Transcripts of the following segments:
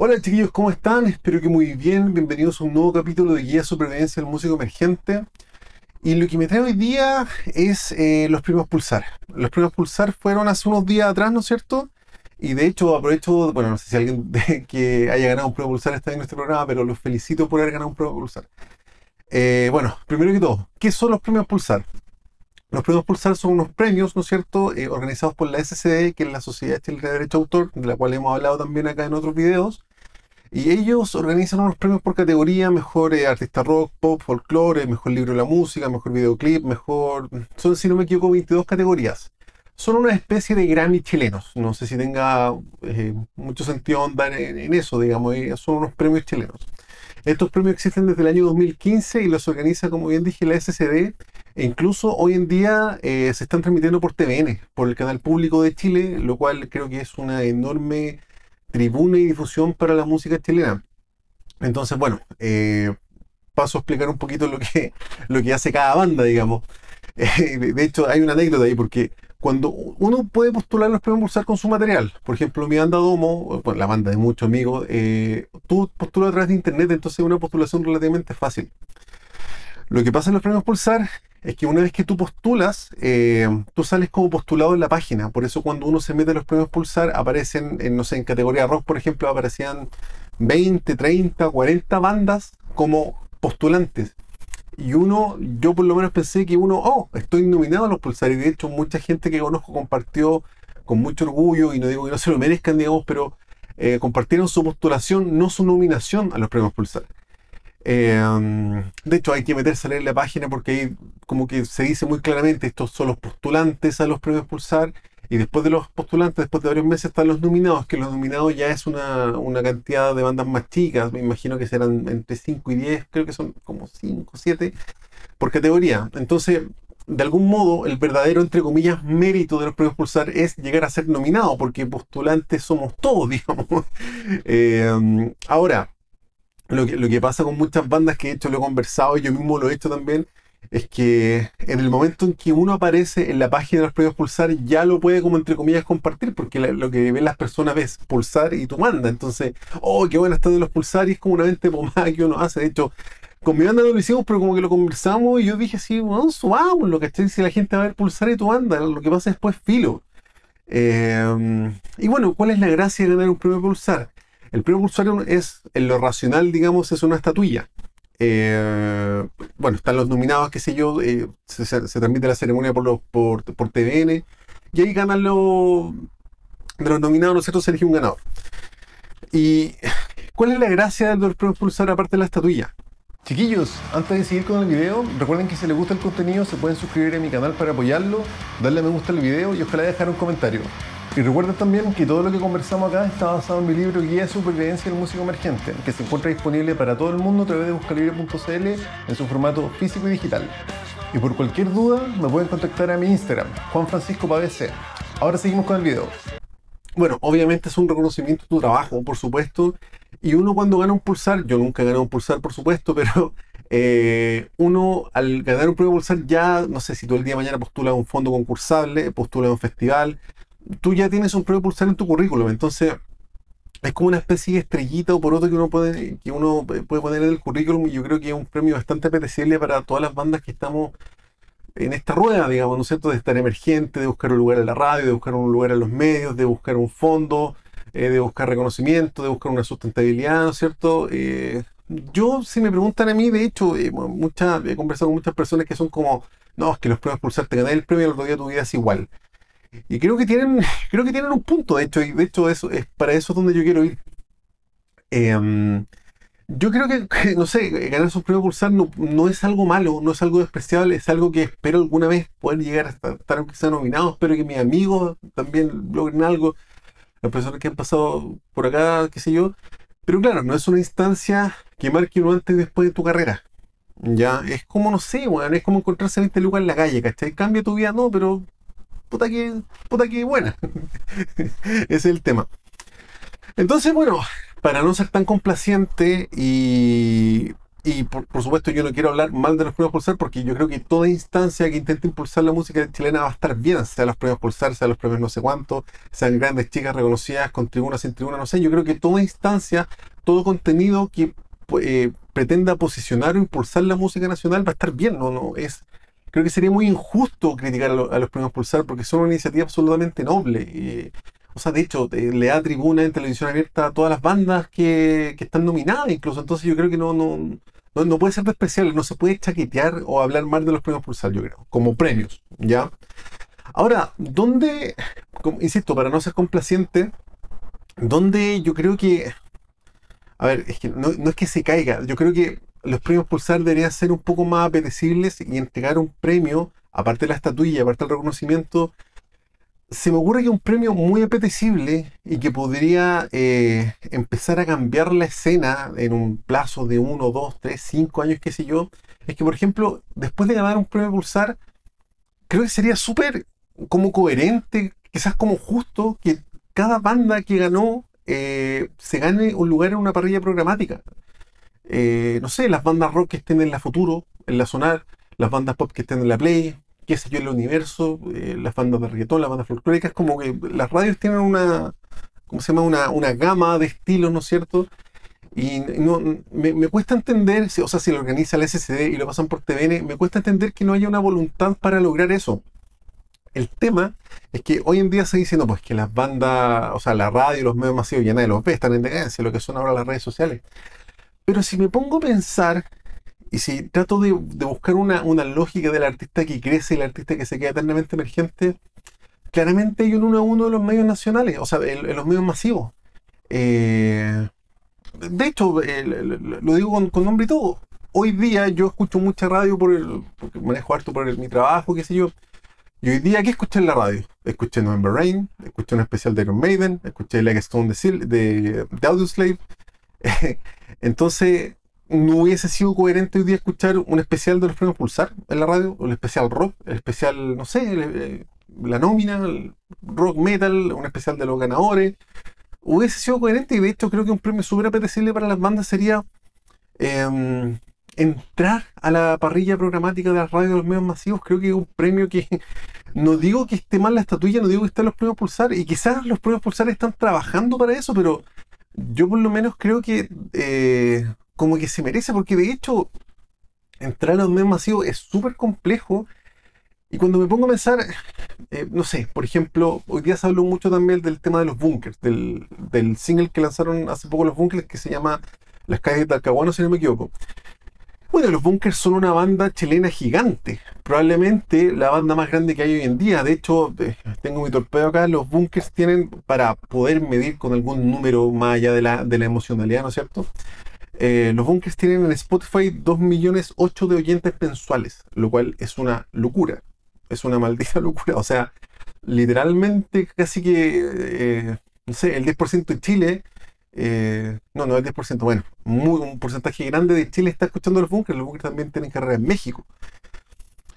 Hola chiquillos, ¿cómo están? Espero que muy bien. Bienvenidos a un nuevo capítulo de Guía Supervivencia del Músico Emergente. Y lo que me trae hoy día es eh, los premios Pulsar. Los premios Pulsar fueron hace unos días atrás, ¿no es cierto? Y de hecho aprovecho, bueno, no sé si alguien que haya ganado un premio Pulsar está en este programa, pero los felicito por haber ganado un premio Pulsar. Eh, bueno, primero que todo, ¿qué son los premios Pulsar? Los premios Pulsar son unos premios, ¿no es cierto?, eh, organizados por la SCD, que es la Sociedad Chilena de Derecho de Autor, de la cual hemos hablado también acá en otros videos. Y ellos organizan unos premios por categoría, mejor eh, artista rock, pop, folclore, mejor libro de la música, mejor videoclip, mejor... Son, si no me equivoco, 22 categorías. Son una especie de Grammy chilenos. No sé si tenga eh, mucho sentido andar en, eso, digamos. son unos premios chilenos. Estos premios existen desde el año 2015 y los organiza, como bien dije, la SCD. E incluso hoy en día eh, se están transmitiendo por TVN, por el canal público de Chile, lo cual creo que es una enorme tribuna y difusión para la música chilena. Entonces, bueno, eh, paso a explicar un poquito lo que, lo que hace cada banda, digamos. de hecho, hay una anécdota ahí, porque cuando uno puede postular los premios Pulsar con su material, por ejemplo, mi banda Domo, la banda de muchos amigos, eh, tú postulas a través de internet, entonces es una postulación relativamente fácil. Lo que pasa en los premios Pulsar es que una vez que tú postulas, eh, tú sales como postulado en la página. Por eso cuando uno se mete a los premios Pulsar, aparecen, en, no sé, en categoría rock, por ejemplo, aparecían 20, 30, 40 bandas como postulantes. Y uno, yo por lo menos pensé que uno, oh, estoy nominado a los Pulsar. Y de hecho, mucha gente que conozco compartió con mucho orgullo, y no digo que no se lo merezcan, digamos, pero eh, compartieron su postulación, no su nominación a los premios Pulsar. Em, de hecho, hay que meterse a leer la página porque ahí como que se dice muy claramente, estos son los postulantes a los premios Pulsar y después de los postulantes, después de varios meses están los nominados, que los nominados ya es una, cantidad de bandas más chicas, me imagino que serán entre 5 y 10, creo que son como 5, 7 por categoría. Entonces, de algún modo, el verdadero, entre comillas, mérito de los premios Pulsar es llegar a ser nominado, porque postulantes somos todos, digamos. Em, ahora, lo que, lo que pasa con muchas bandas que he hecho, lo he conversado y yo mismo lo he hecho también, es que en el momento en que uno aparece en la página de los premios Pulsar, ya lo puede, como entre comillas, compartir, porque lo que ven las personas ves Pulsar y tu banda. Entonces, oh, qué buena está de los Pulsar y es como una venta pomada que uno hace. De hecho, con mi banda no lo hicimos, pero como que lo conversamos y yo dije así, bueno, subamos lo que si la gente va a ver Pulsar y tu banda, lo que pasa después filo. Eh, y bueno, ¿cuál es la gracia de ganar un premio Pulsar? El premio Pulsar es, en lo racional, digamos, es una estatuilla. Eh, bueno, están los nominados, qué sé yo, eh, se, transmite la ceremonia por, por, TVN, y ahí ganan los, de los nominados, ¿no es cierto?, se elige un ganador. ¿Y cuál es la gracia del premio Pulsar aparte de la estatuilla? Chiquillos, antes de seguir con el video, recuerden que si les gusta el contenido se pueden suscribir a mi canal para apoyarlo, darle a me gusta al video y ojalá dejar un comentario. Y recuerden también que todo lo que conversamos acá está basado en mi libro Guía de Supervivencia del Músico Emergente, que se encuentra disponible para todo el mundo a través de buscalibre.cl en su formato físico y digital. Y por cualquier duda me pueden contactar a mi Instagram, Juan Francisco Pavese. Ahora seguimos con el video. Bueno, obviamente es un reconocimiento de tu trabajo, por supuesto. Y uno cuando gana un pulsar, yo nunca ganado un pulsar, por supuesto, pero eh, uno al ganar un premio pulsar ya, no sé si tú el día de mañana postulas un fondo concursable, postulas un festival, tú ya tienes un premio Pulsar en tu currículum. Entonces, es como una especie de estrellita o por otro que uno puede, que uno puede poner en el currículum y yo creo que es un premio bastante apetecible para todas las bandas que estamos en esta rueda, digamos, ¿no es cierto? De estar emergente, de buscar un lugar en la radio, de buscar un lugar en los medios, de buscar un fondo, eh, de buscar reconocimiento, de buscar una sustentabilidad, ¿no es cierto? Eh, yo, si me preguntan a mí, de hecho, eh, he conversado con muchas personas que son como, no, es que los premios Pulsar te ganan el premio el otro día tu vida es igual. Y creo que tienen, creo que tienen un punto, de hecho, de hecho eso es para eso es donde yo quiero ir. Em, yo creo que, no sé, ganar su premio Pulsar no, no, es algo malo, no es algo despreciable, es algo que espero alguna vez poder llegar a estar, aunque sean nominados, espero que mis amigos también logren algo, las personas que han pasado por acá, qué sé yo. Pero claro, no es una instancia que marque uno antes y después de tu carrera. Ya, es como, no sé, bueno, es como encontrarse en este lugar en la calle, ¿cachai? Cambia tu vida, no, pero puta que, puta que buena. Ese es el tema. Entonces, bueno, para no ser tan complaciente y y por, supuesto yo no quiero hablar mal de los premios Pulsar porque yo creo que toda instancia que intente impulsar la música chilena va a estar bien, sea los premios Pulsar, sea los premios no sé cuánto, sean grandes chicas reconocidas con tribunas sin tribuna, no sé, yo creo que toda instancia, todo contenido que eh, pretenda posicionar o impulsar la música nacional va a estar bien, no, no, es, creo que sería muy injusto criticar a, los premios Pulsar porque son una iniciativa absolutamente noble. o sea, de hecho, eh, le da tribuna en televisión abierta a todas las bandas que, que están nominadas, incluso. Entonces yo creo que no, no, no, puede ser especial, no se puede chaquetear o hablar mal de los premios Pulsar, yo creo, como premios, ¿ya? Ahora, ¿dónde, insisto, para no ser complaciente, dónde yo creo que, a ver, es que no, no es que se caiga, yo creo que los premios Pulsar deberían ser un poco más apetecibles y entregar un premio, aparte de la estatuilla, aparte del reconocimiento, se me ocurre que un premio muy apetecible y que podría eh, empezar a cambiar la escena en un plazo de uno, dos, tres, cinco años, qué sé yo, es que, por ejemplo, después de ganar un premio Pulsar, creo que sería súper como coherente, quizás como justo, que cada banda que ganó eh, se gane un lugar en una parrilla programática. Eh, no sé, las bandas rock que estén en la Futuro, en la Sonar, las bandas pop que estén en la Play, qué sé yo, el universo, eh, las bandas de reggaetón, las bandas folclóricas, como que las radios tienen una, ¿cómo se llama? Una, una gama de estilos, ¿no es cierto? Y no, me, cuesta entender, o sea, si lo organiza el SCD y lo pasan por TVN, me cuesta entender que no haya una voluntad para lograr eso. El tema es que hoy en día se dice, no, pues que las bandas, o sea, la radio, los medios masivos, ya nadie los ve, están en decadencia, lo que son ahora las redes sociales. Pero si me pongo a pensar y si trato de, buscar una, lógica del artista que crece y el artista que se queda eternamente emergente, claramente hay un uno a uno de los medios nacionales, o sea, en, los medios masivos. Eh, de hecho, lo digo con, nombre y todo. Hoy día yo escucho mucha radio por el, porque manejo harto por mi trabajo, qué sé yo. Y hoy día, ¿qué escuché en la radio? Escuché November Rain, escuché un especial de Iron Maiden, escuché Like Stone de, de, de Audioslave. Entonces, no hubiese sido coherente hoy día escuchar un especial de los premios Pulsar en la radio, o el especial rock, el especial, no sé, eh, la nómina, rock metal, un especial de los ganadores. Hubiese sido coherente y de hecho creo que un premio súper apetecible para las bandas sería em, entrar a la parrilla programática de las radios de los medios masivos. Creo que es un premio que no digo que esté mal la estatuilla, no digo que estén los premios Pulsar y quizás los premios Pulsar están trabajando para eso, pero yo por lo menos creo que eh, como que se merece, porque de hecho entrar a los medios masivos es súper complejo. Y cuando me pongo a pensar, eh, no sé, por ejemplo, hoy día se habló mucho también del tema de los bunkers, del, single que lanzaron hace poco los bunkers que se llama Las calles de Talcahuano, si no me equivoco. Bueno, los bunkers son una banda chilena gigante, probablemente la banda más grande que hay hoy en día. De hecho, eh, tengo mi torpedo acá, los bunkers tienen, para poder medir con algún número más allá de la, de la emocionalidad, ¿no es cierto? Eh, los bunkers tienen en Spotify 2 millones 8 de oyentes mensuales, lo cual es una locura. Es una maldita locura. O sea, literalmente casi que, eh, no sé, el 10% de Chile, eh, no, no el 10%, bueno, un porcentaje grande de Chile está escuchando los bunkers. Los bunkers también tienen carrera en México.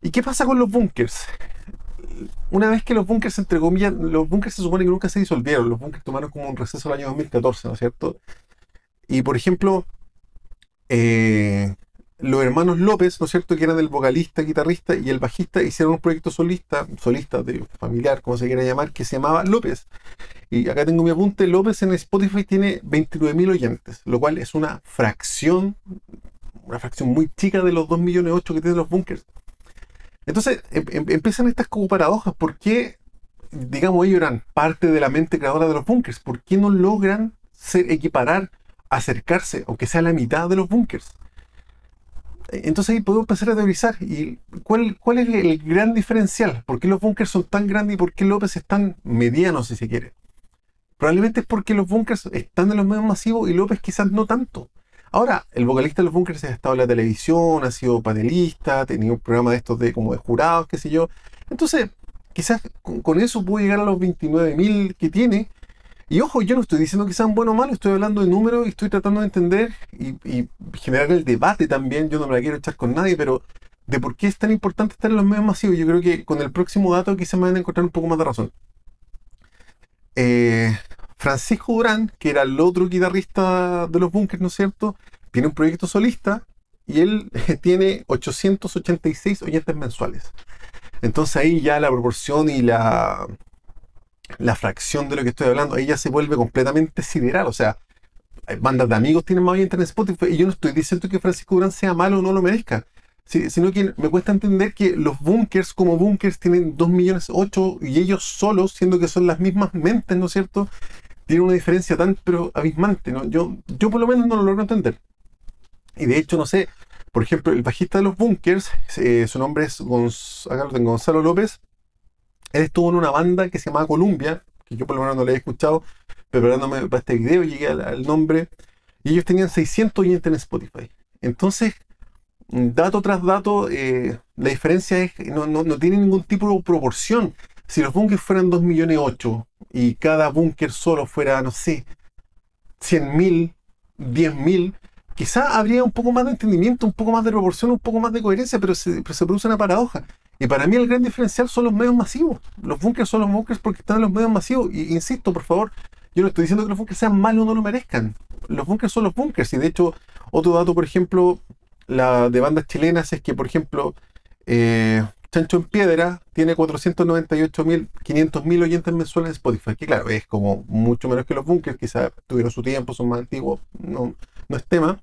¿Y qué pasa con los bunkers? Una vez que los bunkers, entre comillas, los bunkers se supone que nunca se disolvieron. Los bunkers tomaron como un receso el año 2014, ¿no es cierto? Y por ejemplo, eh, los hermanos López, ¿no es cierto?, que eran el vocalista, guitarrista y el bajista, hicieron un proyecto solista, solista de familiar, como se quiera llamar, que se llamaba López. Y acá tengo mi apunte, López en Spotify tiene 29.000 oyentes, lo cual es una fracción, una fracción muy chica de los 2 millones 8 que tienen los bunkers. Entonces em, em, empiezan estas como paradojas, ¿por qué, digamos, ellos eran parte de la mente creadora de los bunkers? ¿Por qué no logran ser, equiparar acercarse, aunque sea la mitad de los bunkers. Entonces ahí puedo empezar a teorizar. ¿Y cuál, cuál es el gran diferencial? ¿Por qué los bunkers son tan grandes y por qué López es tan mediano, si se quiere? Probablemente es porque los bunkers están en los medios masivos y López quizás no tanto. Ahora, el vocalista de los bunkers ha estado en la televisión, ha sido panelista, ha tenido un programa de estos de como de jurados, qué sé yo. Entonces, quizás con, con eso puede llegar a los 29.000 que tiene y ojo, yo no estoy diciendo que sean buenos o malos, estoy hablando de números y estoy tratando de entender y, generar el debate también. Yo no me la quiero echar con nadie, pero de por qué es tan importante estar en los medios masivos. Yo creo que con el próximo dato quizás me van a encontrar un poco más de razón. Eh, Francisco Durán, que era el otro guitarrista de los Bunkers, ¿no es cierto? Tiene un proyecto solista y él tiene 886 oyentes mensuales. Entonces ahí ya la proporción y la, la fracción de lo que estoy hablando, ahí ya se vuelve completamente sideral. O sea, bandas de amigos tienen más oyentes en Spotify y yo no estoy diciendo que Francisco Durán sea malo o no lo merezca. sino que me cuesta entender que los bunkers como bunkers tienen 2 millones 8 y ellos solos, siendo que son las mismas mentes, ¿no es cierto? Tienen una diferencia tan pero abismante, ¿no? Yo, yo por lo menos no lo logro entender. Y de hecho, no sé, por ejemplo, el bajista de los bunkers, eh, su nombre es Gonzalo López, él estuvo en una banda que se llamaba Columbia, que yo por lo menos no le he escuchado, preparándome para este video llegué al, nombre, y ellos tenían 600 oyentes en Spotify. Entonces, dato tras dato, eh, la diferencia es que no, no, tiene ningún tipo de proporción. Si los bunkers fueran 2 millones 8 y cada búnker solo fuera, no sé, 100 mil, 10 mil, quizá habría un poco más de entendimiento, un poco más de proporción, un poco más de coherencia, pero se, pero se produce una paradoja. Y para mí el gran diferencial son los medios masivos. Los bunkers son los bunkers porque están en los medios masivos. Y insisto, por favor, yo no estoy diciendo que los bunkers sean malos o no lo merezcan. Los bunkers son los bunkers. Y de hecho, otro dato, por ejemplo, la de bandas chilenas es que, por ejemplo, eh, Chancho en Piedra tiene 498.500.000 oyentes mensuales en Spotify. Que claro, es como mucho menos que los bunkers. Quizás tuvieron su tiempo, son más antiguos. No, no es tema.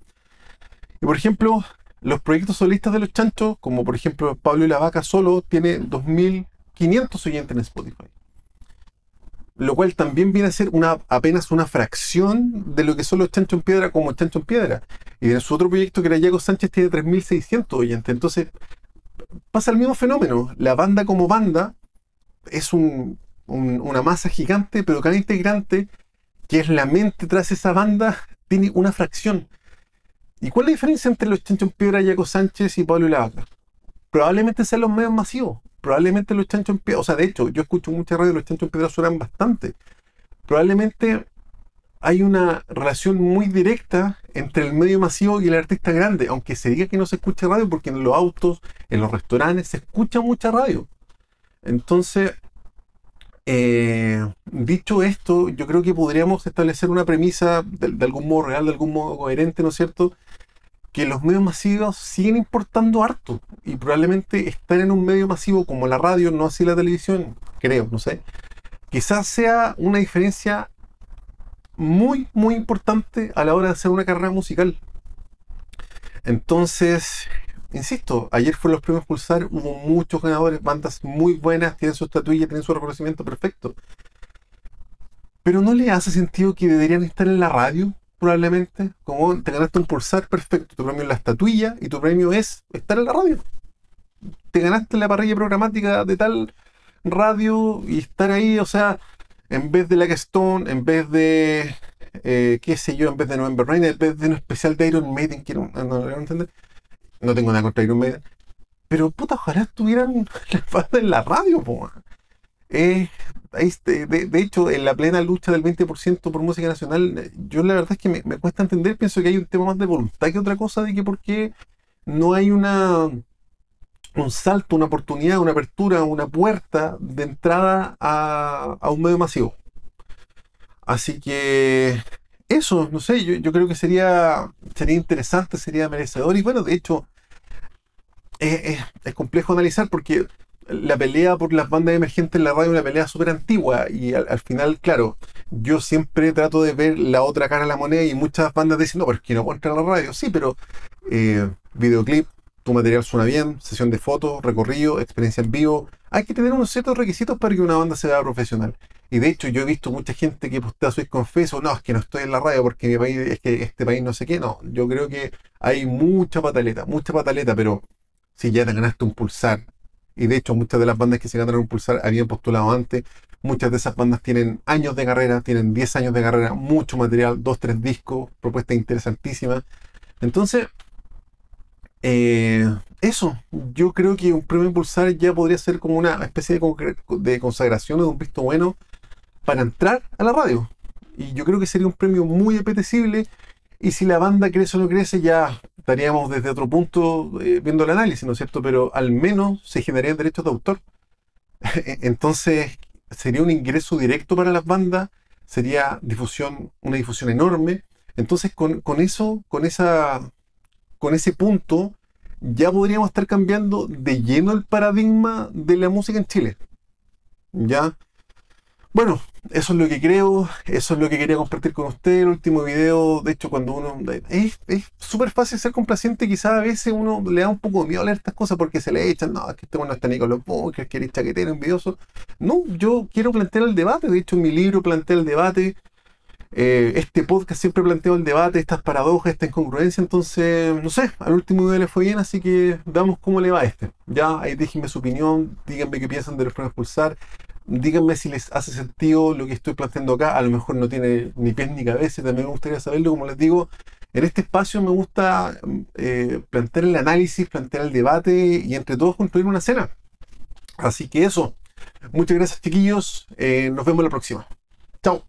Y por ejemplo, los proyectos solistas de los chanchos, como por ejemplo Pablo y la Vaca solo, tiene 2.500 oyentes en Spotify. Lo cual también viene a ser una, apenas una fracción de lo que son los chanchos en piedra como chancho en piedra. Y en su otro proyecto, que era Diego Sánchez, tiene 3.600 oyentes. Entonces, pasa el mismo fenómeno. La banda como banda es una masa gigante, pero cada integrante, que es la mente tras esa banda, tiene una fracción. ¿Y cuál es la diferencia entre los chanchos en piedra, Jaco Sánchez y Pablo y la Vaca? Probablemente sean los medios masivos. Probablemente los chanchos en piedra, o sea, de hecho, yo escucho mucha radio los chanchos en piedra suenan bastante. Probablemente hay una relación muy directa entre el medio masivo y el artista grande, aunque se diga que no se escucha radio, porque en los autos, en los restaurantes, se escucha mucha radio. Entonces, eh, dicho esto, yo creo que podríamos establecer una premisa de, algún modo real, de algún modo coherente, ¿no es cierto? Que los medios masivos siguen importando harto y probablemente estar en un medio masivo como la radio, no así la televisión, creo, no sé. Quizás sea una diferencia muy, muy importante a la hora de hacer una carrera musical. Entonces, insisto, ayer fueron los premios Pulsar, hubo muchos ganadores, bandas muy buenas, tienen su estatuilla, tienen su reconocimiento perfecto. Pero no le hace sentido que deberían estar en la radio, probablemente. Como te ganaste un pulsar, perfecto. Tu premio es la estatuilla y tu premio es estar en la radio. Te ganaste la parrilla programática de tal radio y estar ahí, o sea, en vez de la Stone, en vez de, eh, qué sé yo, en vez de November Rain, en vez de un especial de Iron Maiden, quiero, no, no, no, no tengo nada contra Iron Maiden. Pero puta, ojalá estuvieran las en la radio, po. Eh, de, hecho, en la plena lucha del 20% por música nacional, yo la verdad es que me, cuesta entender, pienso que hay un tema más de voluntad que otra cosa, de que por qué no hay una un salto, una oportunidad, una apertura, una puerta de entrada a, a un medio masivo. Así que eso, no sé, yo, yo, creo que sería, sería interesante, sería merecedor. Y bueno, de hecho, es, complejo analizar porque la pelea por las bandas emergentes en la radio es una pelea súper antigua y al, final, claro, yo siempre trato de ver la otra cara de la moneda y muchas bandas dicen, no, pero es que no puedo entrar a la radio. Sí, pero eh, videoclip, tu material suena bien, sesión de fotos, recorrido, experiencia en vivo. Hay que tener unos ciertos requisitos para que una banda sea profesional. Y de hecho, yo he visto mucha gente que postea su confeso, no, es que no estoy en la radio porque mi país, es que este país no sé qué. No, yo creo que hay mucha pataleta, mucha pataleta, pero si ya te ganaste un pulsar, y de hecho muchas de las bandas que se ganaron pulsar habían postulado antes, muchas de esas bandas tienen años de carrera, tienen 10 años de carrera, mucho material, 2, 3 discos, propuestas interesantísimas. Entonces, eh, eso, yo creo que un premio Pulsar ya podría ser como una especie de, de consagración o de un visto bueno para entrar a la radio. Y yo creo que sería un premio muy apetecible. Y si la banda crece o no crece, ya estaríamos desde otro punto eh, viendo el análisis, ¿no es cierto? Pero al menos se generarían derechos de autor. Entonces, sería un ingreso directo para las bandas, sería difusión, una difusión enorme. Entonces, con, eso, con esa, con ese punto ya podríamos estar cambiando de lleno el paradigma de la música en Chile. ¿Ya? Bueno, eso es lo que creo, eso es lo que quería compartir con usted. El último video, de hecho, cuando uno. Es súper fácil ser complaciente, quizás a veces uno le da un poco de miedo a leer estas cosas porque se le echan, no, es que este bueno está Nicolás Bunker, que eres chaquetero, envidioso. No, yo quiero plantear el debate, de hecho, mi libro planteé el debate. Eh, este podcast siempre planteo el debate, estas paradojas, esta incongruencia, entonces, no sé, al último video le fue bien, así que veamos cómo le va a este. Ya, ahí déjenme su opinión, díganme qué piensan de los premios Pulsar, díganme si les hace sentido lo que estoy planteando acá, a lo mejor no tiene ni pies ni cabeza, también me gustaría saberlo, como les digo, en este espacio me gusta eh, plantear el análisis, plantear el debate y entre todos construir una cena. Así que eso, muchas gracias chiquillos, eh, nos vemos la próxima. Chao.